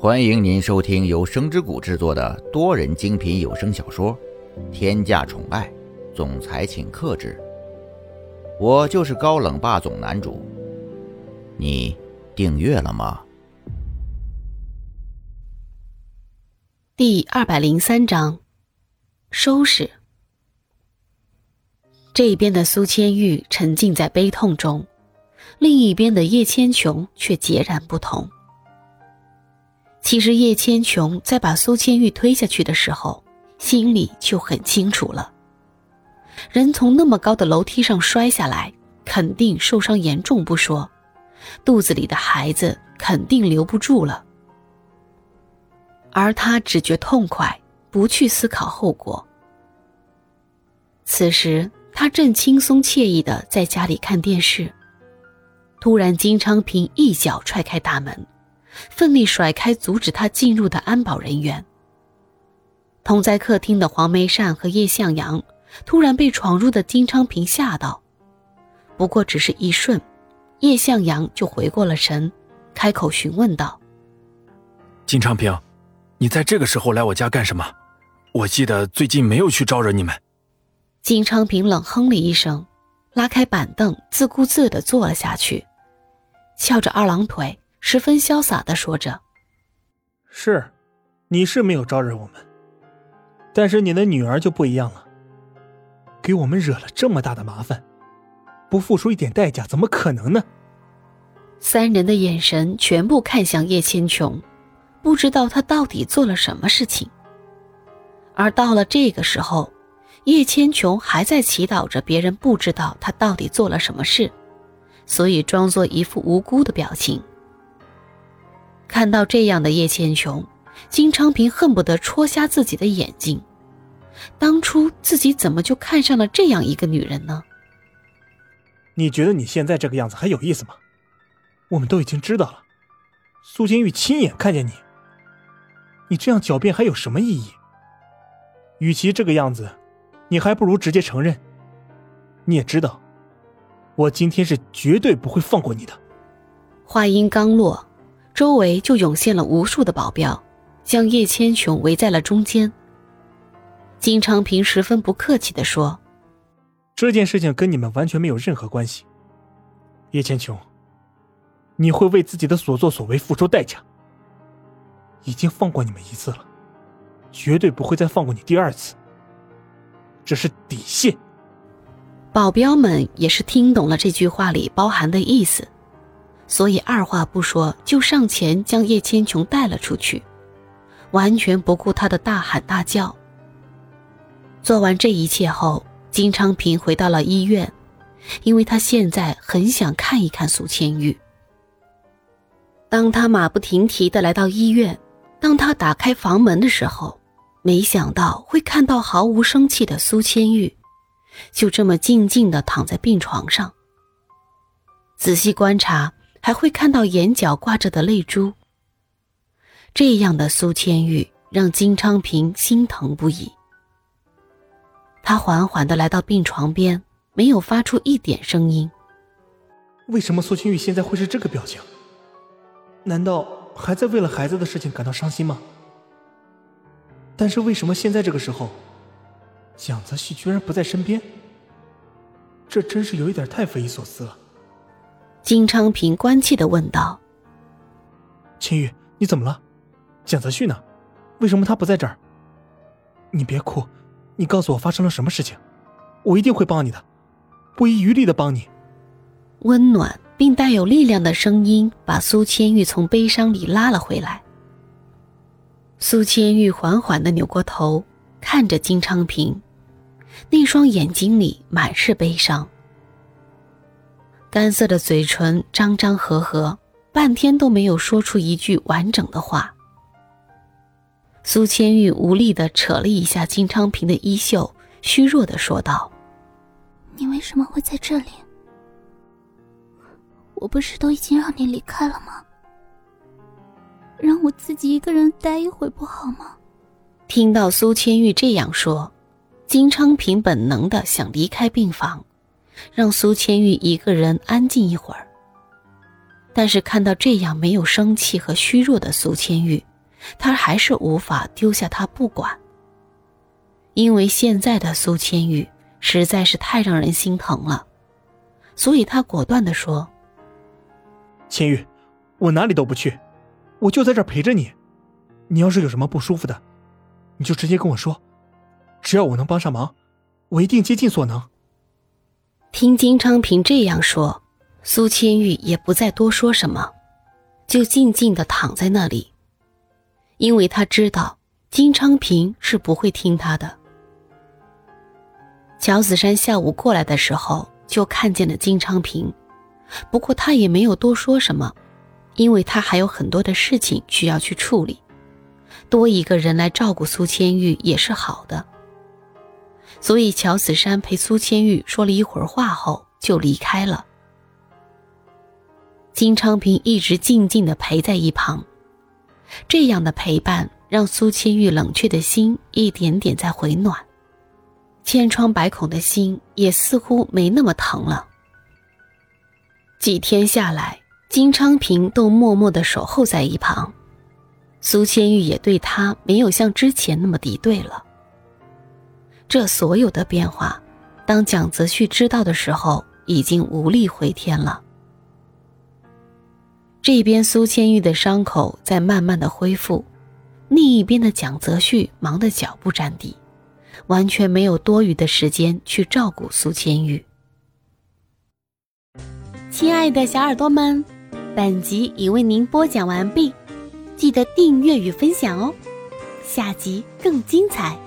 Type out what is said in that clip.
欢迎您收听由声之谷制作的多人精品有声小说《天价宠爱总裁请克制》，我就是高冷霸总男主。你订阅了吗？第二百零三章，收拾。这一边的苏千玉沉浸在悲痛中，另一边的叶千琼却截然不同。其实叶千琼在把苏千玉推下去的时候，心里就很清楚了。人从那么高的楼梯上摔下来，肯定受伤严重不说，肚子里的孩子肯定留不住了。而他只觉痛快，不去思考后果。此时他正轻松惬意的在家里看电视，突然金昌平一脚踹开大门。奋力甩开阻止他进入的安保人员。同在客厅的黄梅善和叶向阳突然被闯入的金昌平吓到，不过只是一瞬，叶向阳就回过了神，开口询问道：“金昌平，你在这个时候来我家干什么？我记得最近没有去招惹你们。”金昌平冷哼了一声，拉开板凳，自顾自地坐了下去，翘着二郎腿。十分潇洒的说着：“是，你是没有招惹我们，但是你的女儿就不一样了，给我们惹了这么大的麻烦，不付出一点代价，怎么可能呢？”三人的眼神全部看向叶千琼，不知道他到底做了什么事情。而到了这个时候，叶千琼还在祈祷着别人不知道他到底做了什么事，所以装作一副无辜的表情。看到这样的叶倩琼，金昌平恨不得戳瞎自己的眼睛。当初自己怎么就看上了这样一个女人呢？你觉得你现在这个样子还有意思吗？我们都已经知道了，苏金玉亲眼看见你，你这样狡辩还有什么意义？与其这个样子，你还不如直接承认。你也知道，我今天是绝对不会放过你的。话音刚落。周围就涌现了无数的保镖，将叶千琼围在了中间。金昌平十分不客气地说：“这件事情跟你们完全没有任何关系。叶千琼，你会为自己的所作所为付出代价。已经放过你们一次了，绝对不会再放过你第二次。这是底线。”保镖们也是听懂了这句话里包含的意思。所以二话不说就上前将叶千琼带了出去，完全不顾他的大喊大叫。做完这一切后，金昌平回到了医院，因为他现在很想看一看苏千玉。当他马不停蹄的来到医院，当他打开房门的时候，没想到会看到毫无生气的苏千玉，就这么静静的躺在病床上。仔细观察。还会看到眼角挂着的泪珠。这样的苏千玉让金昌平心疼不已。他缓缓的来到病床边，没有发出一点声音。为什么苏千玉现在会是这个表情？难道还在为了孩子的事情感到伤心吗？但是为什么现在这个时候，蒋泽熙居然不在身边？这真是有一点太匪夷所思了。金昌平关切的问道：“青玉，你怎么了？蒋泽旭呢？为什么他不在这儿？你别哭，你告诉我发生了什么事情，我一定会帮你的，不遗余力的帮你。”温暖并带有力量的声音把苏千玉从悲伤里拉了回来。苏千玉缓缓的扭过头，看着金昌平，那双眼睛里满是悲伤。干涩的嘴唇张张合合，半天都没有说出一句完整的话。苏千玉无力的扯了一下金昌平的衣袖，虚弱的说道：“你为什么会在这里？我不是都已经让你离开了吗？让我自己一个人待一会不好吗？”听到苏千玉这样说，金昌平本能的想离开病房。让苏千玉一个人安静一会儿，但是看到这样没有生气和虚弱的苏千玉，他还是无法丢下他不管。因为现在的苏千玉实在是太让人心疼了，所以他果断的说：“千玉，我哪里都不去，我就在这陪着你。你要是有什么不舒服的，你就直接跟我说，只要我能帮上忙，我一定竭尽所能。”听金昌平这样说，苏千玉也不再多说什么，就静静的躺在那里，因为他知道金昌平是不会听他的。乔子山下午过来的时候，就看见了金昌平，不过他也没有多说什么，因为他还有很多的事情需要去处理，多一个人来照顾苏千玉也是好的。所以乔子山陪苏千玉说了一会儿话后就离开了。金昌平一直静静的陪在一旁，这样的陪伴让苏千玉冷却的心一点点在回暖。千疮百孔的心也似乎没那么疼了。几天下来，金昌平都默默的守候在一旁，苏千玉也对他没有像之前那么敌对了。这所有的变化，当蒋泽旭知道的时候，已经无力回天了。这边苏千玉的伤口在慢慢的恢复，另一边的蒋泽旭忙得脚不沾地。完全没有多余的时间去照顾苏千玉。亲爱的小耳朵们，本集已为您播讲完毕，记得订阅与分享哦，下集更精彩。